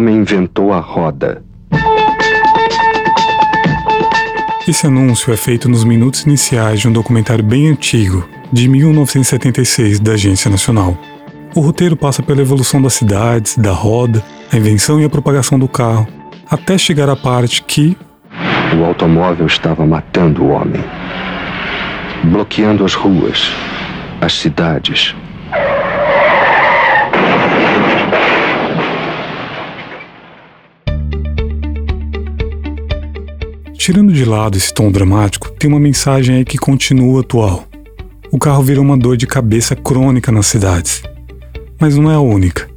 homem inventou a roda. Esse anúncio é feito nos minutos iniciais de um documentário bem antigo, de 1976, da Agência Nacional. O roteiro passa pela evolução das cidades, da roda, a invenção e a propagação do carro, até chegar à parte que. O automóvel estava matando o homem, bloqueando as ruas, as cidades. Tirando de lado esse tom dramático, tem uma mensagem aí que continua atual. O carro virou uma dor de cabeça crônica nas cidades. Mas não é a única.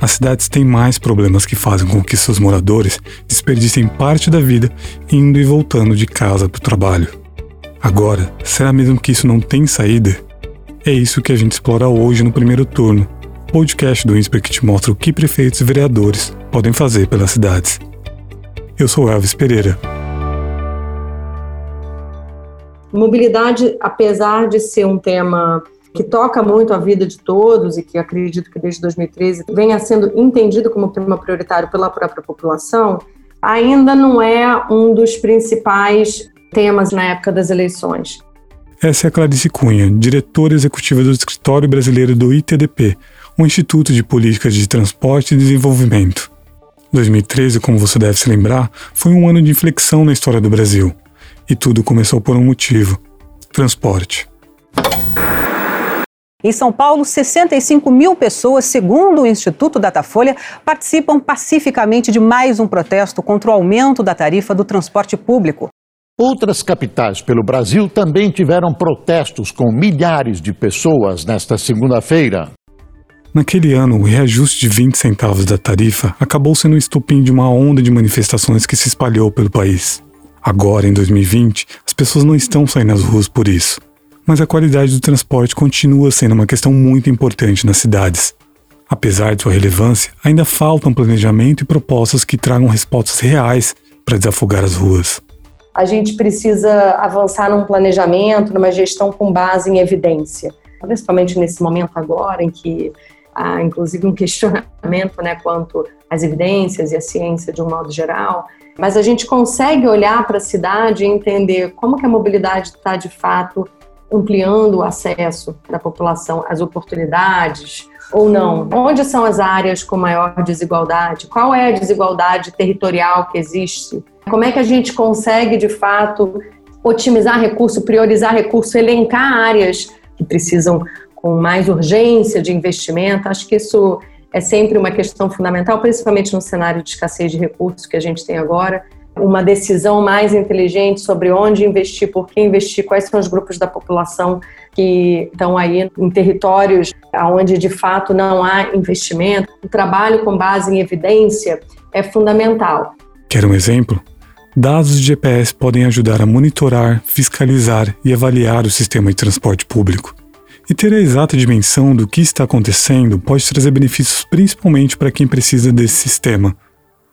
As cidades têm mais problemas que fazem com que seus moradores desperdicem parte da vida indo e voltando de casa para o trabalho. Agora, será mesmo que isso não tem saída? É isso que a gente explora hoje no primeiro turno, podcast do INSPER que te mostra o que prefeitos e vereadores podem fazer pelas cidades. Eu sou Elvis Pereira. Mobilidade, apesar de ser um tema que toca muito a vida de todos e que acredito que desde 2013 venha sendo entendido como tema prioritário pela própria população, ainda não é um dos principais temas na época das eleições. Essa é a Clarice Cunha, diretora executiva do Escritório Brasileiro do ITDP, o Instituto de Políticas de Transporte e Desenvolvimento. 2013, como você deve se lembrar, foi um ano de inflexão na história do Brasil. E tudo começou por um motivo: transporte. Em São Paulo, 65 mil pessoas, segundo o Instituto Datafolha, participam pacificamente de mais um protesto contra o aumento da tarifa do transporte público. Outras capitais pelo Brasil também tiveram protestos com milhares de pessoas nesta segunda-feira. Naquele ano, o reajuste de 20 centavos da tarifa acabou sendo o estupim de uma onda de manifestações que se espalhou pelo país. Agora, em 2020, as pessoas não estão saindo às ruas por isso. Mas a qualidade do transporte continua sendo uma questão muito importante nas cidades. Apesar de sua relevância, ainda faltam planejamento e propostas que tragam respostas reais para desafogar as ruas. A gente precisa avançar num planejamento, numa gestão com base em evidência, principalmente nesse momento agora em que há inclusive um questionamento né, quanto às evidências e à ciência de um modo geral mas a gente consegue olhar para a cidade e entender como que a mobilidade está de fato ampliando o acesso da população às oportunidades ou não? Onde são as áreas com maior desigualdade? Qual é a desigualdade territorial que existe? Como é que a gente consegue de fato otimizar recurso, priorizar recurso, elencar áreas que precisam com mais urgência de investimento? Acho que isso é sempre uma questão fundamental, principalmente no cenário de escassez de recursos que a gente tem agora. Uma decisão mais inteligente sobre onde investir, por que investir, quais são os grupos da população que estão aí em territórios onde de fato não há investimento. O trabalho com base em evidência é fundamental. Quer um exemplo? Dados de GPS podem ajudar a monitorar, fiscalizar e avaliar o sistema de transporte público. E ter a exata dimensão do que está acontecendo pode trazer benefícios principalmente para quem precisa desse sistema,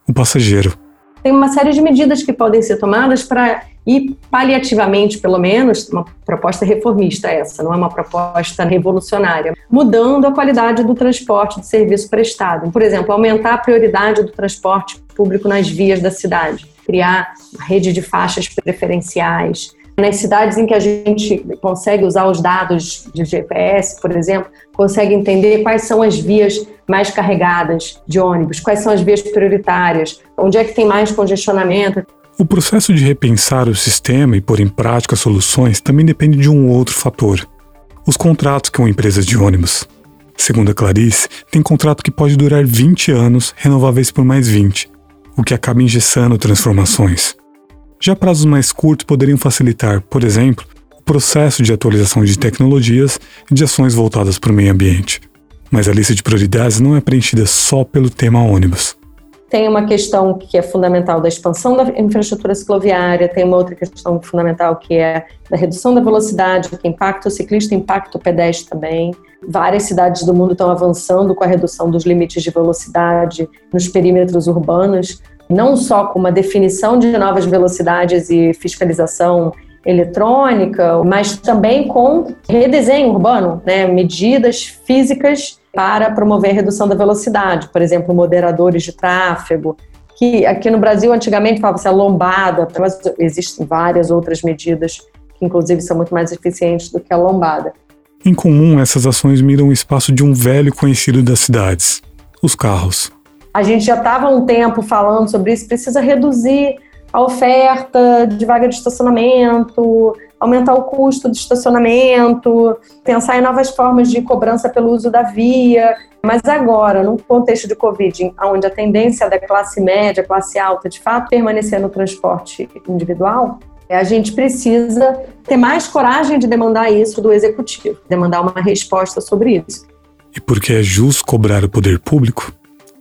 o passageiro. Tem uma série de medidas que podem ser tomadas para ir paliativamente, pelo menos, uma proposta reformista essa, não é uma proposta revolucionária, mudando a qualidade do transporte de serviço prestado. Por exemplo, aumentar a prioridade do transporte público nas vias da cidade, criar rede de faixas preferenciais, nas cidades em que a gente consegue usar os dados de GPS, por exemplo, consegue entender quais são as vias mais carregadas de ônibus, quais são as vias prioritárias, onde é que tem mais congestionamento. O processo de repensar o sistema e pôr em prática soluções também depende de um outro fator: os contratos com empresas de ônibus. Segundo a Clarice, tem contrato que pode durar 20 anos, renováveis por mais 20, o que acaba engessando transformações. Já prazos mais curtos poderiam facilitar, por exemplo, o processo de atualização de tecnologias e de ações voltadas para o meio ambiente. Mas a lista de prioridades não é preenchida só pelo tema ônibus. Tem uma questão que é fundamental da expansão da infraestrutura cicloviária, tem uma outra questão fundamental que é da redução da velocidade, que impacta o ciclista, impacta o pedestre também. Várias cidades do mundo estão avançando com a redução dos limites de velocidade nos perímetros urbanos, não só com uma definição de novas velocidades e fiscalização eletrônica, mas também com redesenho urbano, né? medidas físicas para promover a redução da velocidade, por exemplo, moderadores de tráfego, que aqui no Brasil antigamente falava-se a lombada, mas existem várias outras medidas que inclusive são muito mais eficientes do que a lombada. Em comum, essas ações miram o espaço de um velho conhecido das cidades, os carros. A gente já estava um tempo falando sobre isso, precisa reduzir a oferta de vaga de estacionamento, aumentar o custo de estacionamento, pensar em novas formas de cobrança pelo uso da via. Mas agora, no contexto de Covid, onde a tendência da classe média, classe alta, de fato, permanecer no transporte individual, a gente precisa ter mais coragem de demandar isso do executivo, demandar uma resposta sobre isso. E porque é justo cobrar o poder público?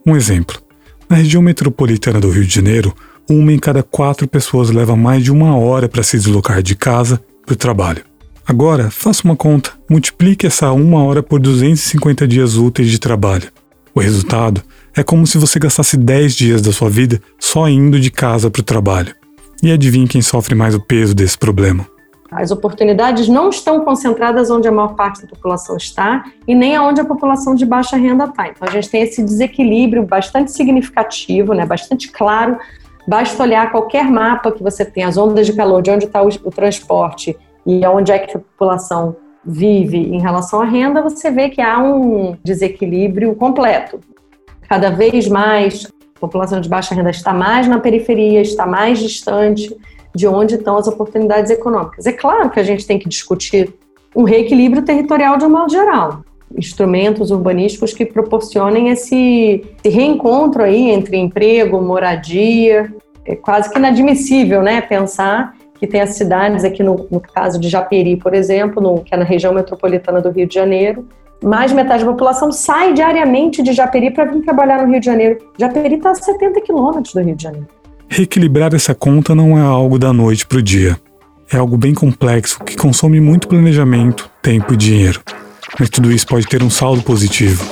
Um exemplo. Na região metropolitana do Rio de Janeiro, uma em cada quatro pessoas leva mais de uma hora para se deslocar de casa para o trabalho. Agora, faça uma conta, multiplique essa uma hora por 250 dias úteis de trabalho. O resultado é como se você gastasse 10 dias da sua vida só indo de casa para o trabalho. E adivinhe quem sofre mais o peso desse problema? As oportunidades não estão concentradas onde a maior parte da população está e nem onde a população de baixa renda está. Então a gente tem esse desequilíbrio bastante significativo, né, bastante claro Basta olhar qualquer mapa que você tem, as ondas de calor, de onde está o, o transporte e onde é que a população vive em relação à renda, você vê que há um desequilíbrio completo. Cada vez mais a população de baixa renda está mais na periferia, está mais distante de onde estão as oportunidades econômicas. É claro que a gente tem que discutir um reequilíbrio territorial de um modo geral instrumentos urbanísticos que proporcionem esse, esse reencontro aí entre emprego, moradia. É quase que inadmissível, né, pensar que tem as cidades aqui no, no caso de Japeri, por exemplo, no, que é na região metropolitana do Rio de Janeiro, mais de metade da população sai diariamente de Japeri para vir trabalhar no Rio de Janeiro. Japeri está a 70 quilômetros do Rio de Janeiro. Reequilibrar essa conta não é algo da noite para o dia. É algo bem complexo que consome muito planejamento, tempo e dinheiro mas tudo isso pode ter um saldo positivo.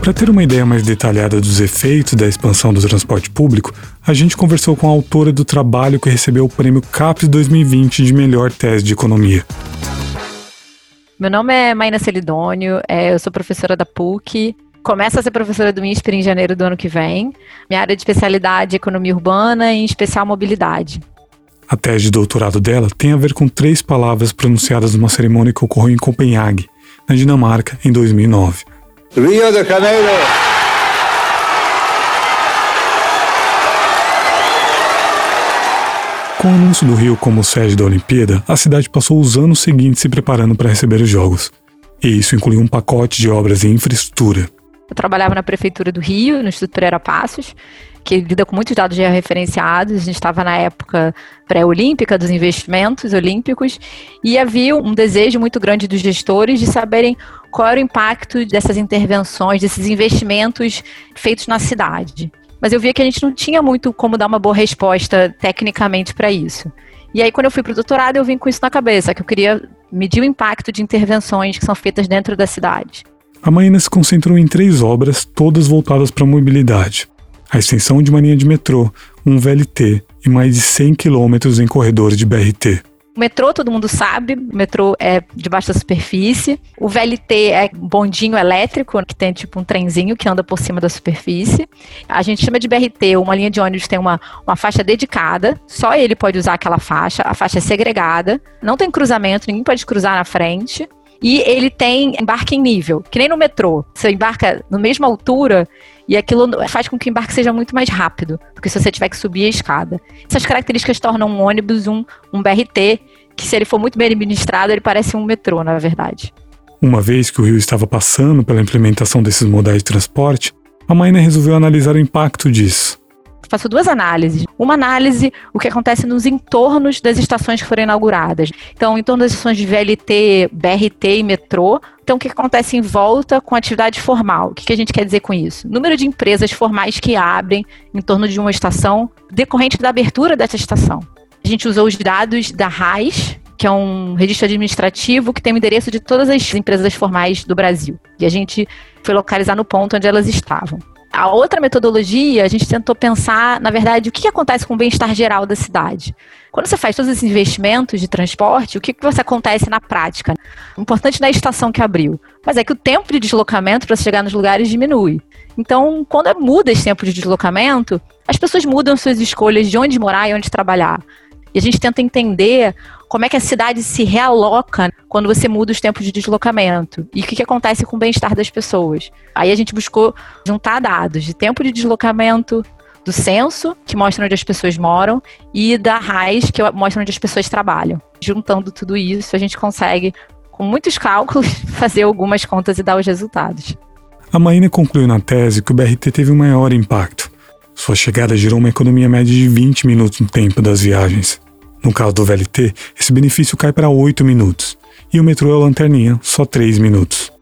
Para ter uma ideia mais detalhada dos efeitos da expansão do transporte público, a gente conversou com a autora do trabalho que recebeu o prêmio CAPES 2020 de melhor tese de economia. Meu nome é Maina Celidônio, é, eu sou professora da PUC, começo a ser professora do INSPER em janeiro do ano que vem. Minha área de especialidade é economia urbana e em especial mobilidade. A tese de doutorado dela tem a ver com três palavras pronunciadas numa cerimônia que ocorreu em Copenhague, na Dinamarca, em 2009. Rio de Janeiro! Com o anúncio do Rio como sede da Olimpíada, a cidade passou os anos seguintes se preparando para receber os Jogos. E isso incluiu um pacote de obras em infraestrutura. Eu trabalhava na Prefeitura do Rio, no Instituto Pereira Passos, que lida com muitos dados referenciados. A gente estava na época pré-olímpica dos investimentos olímpicos e havia um desejo muito grande dos gestores de saberem qual era o impacto dessas intervenções, desses investimentos feitos na cidade. Mas eu via que a gente não tinha muito como dar uma boa resposta tecnicamente para isso. E aí, quando eu fui para o doutorado, eu vim com isso na cabeça, que eu queria medir o impacto de intervenções que são feitas dentro da cidade. A Maína se concentrou em três obras, todas voltadas para a mobilidade a extensão de uma linha de metrô, um VLT e mais de 100 quilômetros em corredores de BRT. O metrô, todo mundo sabe, o metrô é debaixo da superfície. O VLT é bondinho elétrico, que tem tipo um trenzinho que anda por cima da superfície. A gente chama de BRT, uma linha de ônibus tem uma, uma faixa dedicada, só ele pode usar aquela faixa, a faixa é segregada, não tem cruzamento, ninguém pode cruzar na frente. E ele tem embarque em nível, que nem no metrô. Você embarca na mesma altura e aquilo faz com que o embarque seja muito mais rápido do que se você tiver que subir a escada. Essas características tornam um ônibus um, um BRT, que se ele for muito bem administrado, ele parece um metrô, na verdade. Uma vez que o Rio estava passando pela implementação desses modais de transporte, a Maina resolveu analisar o impacto disso faço duas análises. Uma análise, o que acontece nos entornos das estações que foram inauguradas. Então, em torno das estações de VLT, BRT e metrô. Então, o que acontece em volta com atividade formal? O que a gente quer dizer com isso? Número de empresas formais que abrem em torno de uma estação decorrente da abertura dessa estação. A gente usou os dados da RAIS, que é um registro administrativo que tem o endereço de todas as empresas formais do Brasil. E a gente foi localizar no ponto onde elas estavam. A outra metodologia, a gente tentou pensar, na verdade, o que acontece com o bem-estar geral da cidade. Quando você faz todos esses investimentos de transporte, o que, que você acontece na prática? O importante não é a estação que abriu, mas é que o tempo de deslocamento para chegar nos lugares diminui. Então, quando muda esse tempo de deslocamento, as pessoas mudam suas escolhas de onde morar e onde trabalhar. E a gente tenta entender como é que a cidade se realoca quando você muda os tempos de deslocamento e o que, que acontece com o bem-estar das pessoas. Aí a gente buscou juntar dados de tempo de deslocamento, do censo, que mostra onde as pessoas moram, e da RAIS, que mostra onde as pessoas trabalham. Juntando tudo isso, a gente consegue, com muitos cálculos, fazer algumas contas e dar os resultados. A Maína concluiu na tese que o BRT teve um maior impacto. Sua chegada gerou uma economia média de 20 minutos no tempo das viagens. No caso do VLT, esse benefício cai para 8 minutos. E o metrô é lanterninha, só 3 minutos.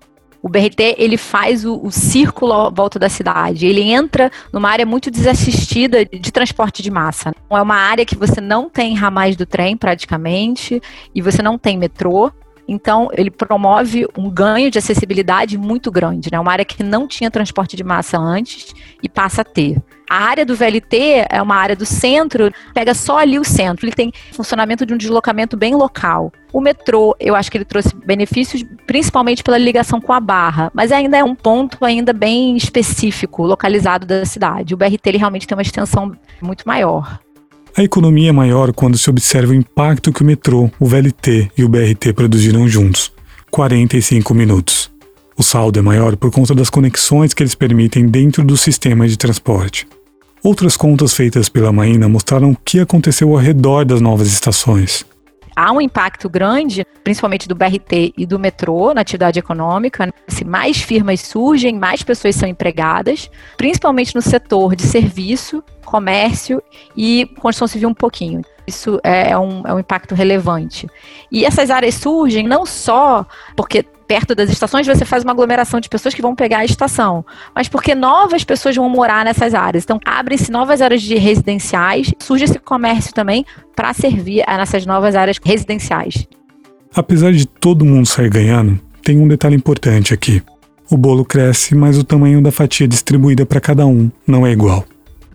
O BRT ele faz o, o, círculo à volta da cidade. Ele entra numa área muito desassistida de transporte de massa. É uma área que você não tem ramais do trem praticamente e você não tem metrô. Então, ele promove um ganho de acessibilidade muito grande, né? Uma área que não tinha transporte de massa antes e passa a ter. A área do VLT é uma área do centro, pega só ali o centro. Ele tem funcionamento de um deslocamento bem local. O metrô, eu acho que ele trouxe benefícios principalmente pela ligação com a Barra, mas ainda é um ponto ainda bem específico, localizado da cidade. O BRT ele realmente tem uma extensão muito maior. A economia é maior quando se observa o impacto que o metrô, o VLT e o BRT produziram juntos 45 minutos. O saldo é maior por conta das conexões que eles permitem dentro do sistema de transporte. Outras contas feitas pela Maína mostraram o que aconteceu ao redor das novas estações há um impacto grande, principalmente do BRT e do metrô na atividade econômica. Se mais firmas surgem, mais pessoas são empregadas, principalmente no setor de serviço, comércio e construção civil um pouquinho. Isso é, é um, é um impacto relevante. E essas áreas surgem não só porque perto das estações você faz uma aglomeração de pessoas que vão pegar a estação, mas porque novas pessoas vão morar nessas áreas. Então, abrem-se novas áreas de residenciais, surge esse comércio também para servir a nessas novas áreas residenciais. Apesar de todo mundo sair ganhando, tem um detalhe importante aqui. O bolo cresce, mas o tamanho da fatia distribuída para cada um não é igual.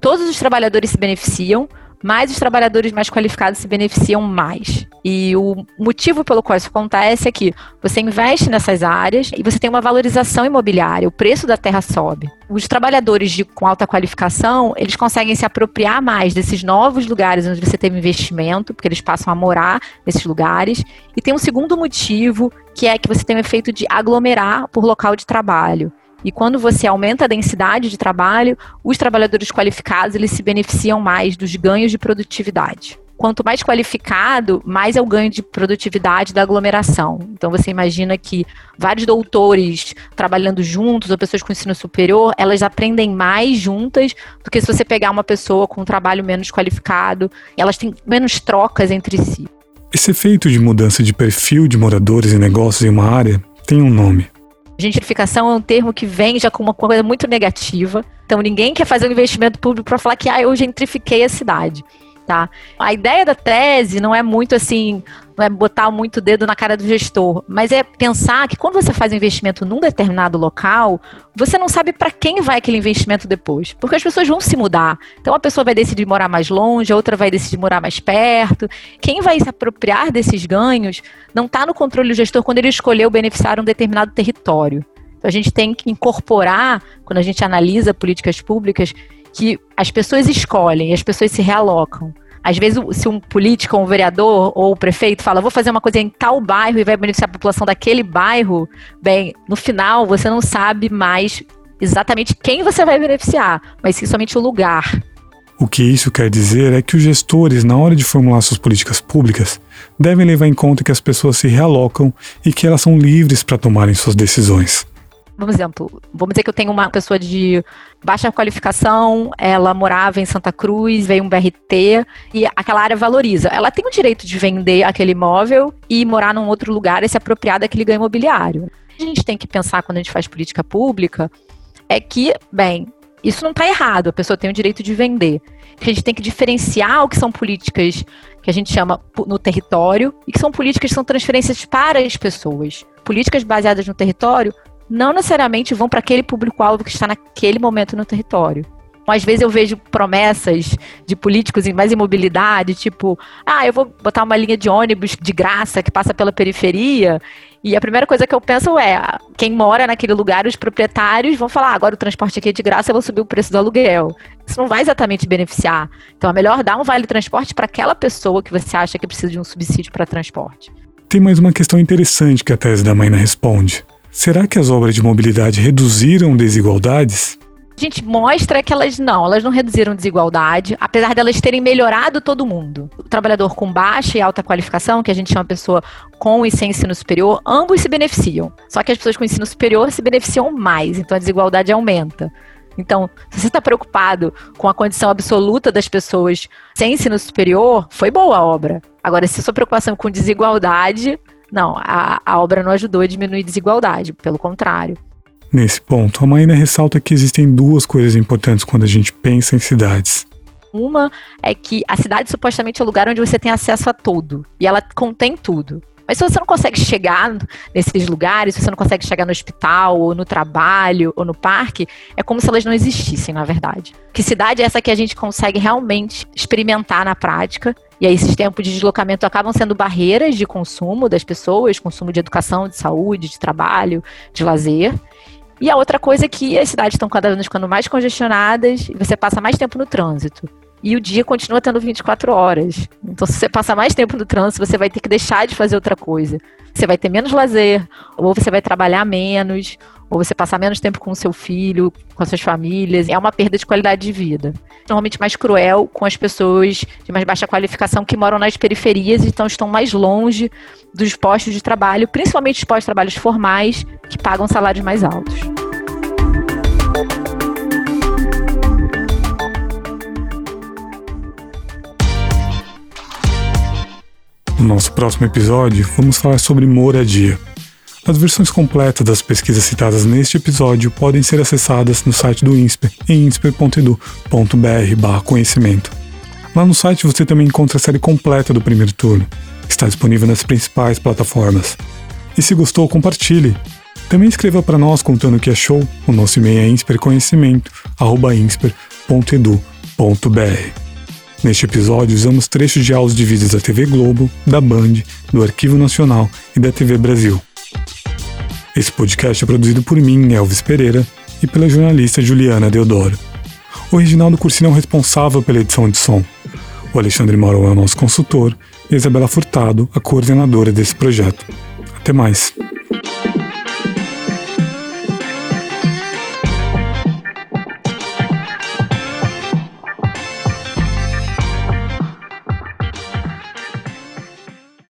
Todos os trabalhadores se beneficiam, mas os trabalhadores mais qualificados se beneficiam mais. E o motivo pelo qual isso acontece é que você investe nessas áreas e você tem uma valorização imobiliária, o preço da terra sobe. Os trabalhadores de, com alta qualificação, eles conseguem se apropriar mais desses novos lugares onde você teve investimento, porque eles passam a morar nesses lugares. E tem um segundo motivo, que é que você tem o efeito de aglomerar por local de trabalho. E quando você aumenta a densidade de trabalho, os trabalhadores qualificados eles se beneficiam mais dos ganhos de produtividade. Quanto mais qualificado, mais é o ganho de produtividade da aglomeração. Então você imagina que vários doutores trabalhando juntos, ou pessoas com ensino superior, elas aprendem mais juntas do que se você pegar uma pessoa com um trabalho menos qualificado. Elas têm menos trocas entre si. Esse efeito de mudança de perfil de moradores e negócios em uma área tem um nome: Gentrificação é um termo que vem já com uma coisa muito negativa. Então ninguém quer fazer um investimento público para falar que ah, eu gentrifiquei a cidade. Tá? A ideia da tese não é muito assim, não é botar muito dedo na cara do gestor, mas é pensar que quando você faz um investimento num determinado local, você não sabe para quem vai aquele investimento depois, porque as pessoas vão se mudar. Então a pessoa vai decidir morar mais longe, a outra vai decidir morar mais perto. Quem vai se apropriar desses ganhos não está no controle do gestor quando ele escolheu beneficiar um determinado território. Então a gente tem que incorporar, quando a gente analisa políticas públicas, que as pessoas escolhem, as pessoas se realocam. Às vezes, se um político, um vereador ou o prefeito fala, vou fazer uma coisa em tal bairro e vai beneficiar a população daquele bairro, bem, no final você não sabe mais exatamente quem você vai beneficiar, mas sim somente o lugar. O que isso quer dizer é que os gestores, na hora de formular suas políticas públicas, devem levar em conta que as pessoas se realocam e que elas são livres para tomarem suas decisões. Vamos exemplo, vamos dizer que eu tenho uma pessoa de baixa qualificação, ela morava em Santa Cruz, veio um BRT e aquela área valoriza. Ela tem o direito de vender aquele imóvel e morar num outro lugar e se apropriar daquele ganho imobiliário. A gente tem que pensar quando a gente faz política pública é que, bem, isso não está errado, a pessoa tem o direito de vender. A gente tem que diferenciar o que são políticas que a gente chama no território e que são políticas que são transferências para as pessoas. Políticas baseadas no território não necessariamente vão para aquele público-alvo que está naquele momento no território. Às vezes eu vejo promessas de políticos em mais imobilidade, tipo, ah, eu vou botar uma linha de ônibus de graça que passa pela periferia. E a primeira coisa que eu penso é, quem mora naquele lugar, os proprietários vão falar, ah, agora o transporte aqui é de graça, eu vou subir o preço do aluguel. Isso não vai exatamente beneficiar. Então é melhor dar um vale transporte para aquela pessoa que você acha que precisa de um subsídio para transporte. Tem mais uma questão interessante que a tese da Maina responde. Será que as obras de mobilidade reduziram desigualdades? A gente mostra que elas não, elas não reduziram desigualdade, apesar delas terem melhorado todo mundo. O trabalhador com baixa e alta qualificação, que a gente chama pessoa com e sem ensino superior, ambos se beneficiam. Só que as pessoas com ensino superior se beneficiam mais, então a desigualdade aumenta. Então, se você está preocupado com a condição absoluta das pessoas sem ensino superior, foi boa a obra. Agora, se a sua preocupação com desigualdade, não, a, a obra não ajudou a diminuir desigualdade, pelo contrário. Nesse ponto, a Maína ressalta que existem duas coisas importantes quando a gente pensa em cidades. Uma é que a cidade supostamente é o lugar onde você tem acesso a tudo, e ela contém tudo. Mas se você não consegue chegar nesses lugares, se você não consegue chegar no hospital, ou no trabalho, ou no parque, é como se elas não existissem, na verdade. Que cidade é essa que a gente consegue realmente experimentar na prática? E aí, esses tempos de deslocamento acabam sendo barreiras de consumo das pessoas, consumo de educação, de saúde, de trabalho, de lazer. E a outra coisa é que as cidades estão cada vez ficando mais congestionadas e você passa mais tempo no trânsito. E o dia continua tendo 24 horas. Então, se você passa mais tempo no trânsito, você vai ter que deixar de fazer outra coisa. Você vai ter menos lazer, ou você vai trabalhar menos, ou você passar menos tempo com o seu filho, com as suas famílias. É uma perda de qualidade de vida. Normalmente mais cruel com as pessoas de mais baixa qualificação que moram nas periferias e então estão mais longe dos postos de trabalho, principalmente os postos de trabalhos formais, que pagam salários mais altos. No nosso próximo episódio, vamos falar sobre moradia. As versões completas das pesquisas citadas neste episódio podem ser acessadas no site do INSPER, em insper.edu.br/conhecimento. Lá no site você também encontra a série completa do primeiro turno, Está disponível nas principais plataformas. E se gostou, compartilhe. Também escreva para nós contando o que achou. O nosso e-mail é insperconhecimento.insper.edu.br. Neste episódio, usamos trechos de aulas de vídeos da TV Globo, da Band, do Arquivo Nacional e da TV Brasil. Esse podcast é produzido por mim, Elvis Pereira, e pela jornalista Juliana Deodoro. O Reginaldo Cursino é o responsável pela edição de som. O Alexandre Moro é o nosso consultor e a Isabela Furtado, a coordenadora desse projeto. Até mais!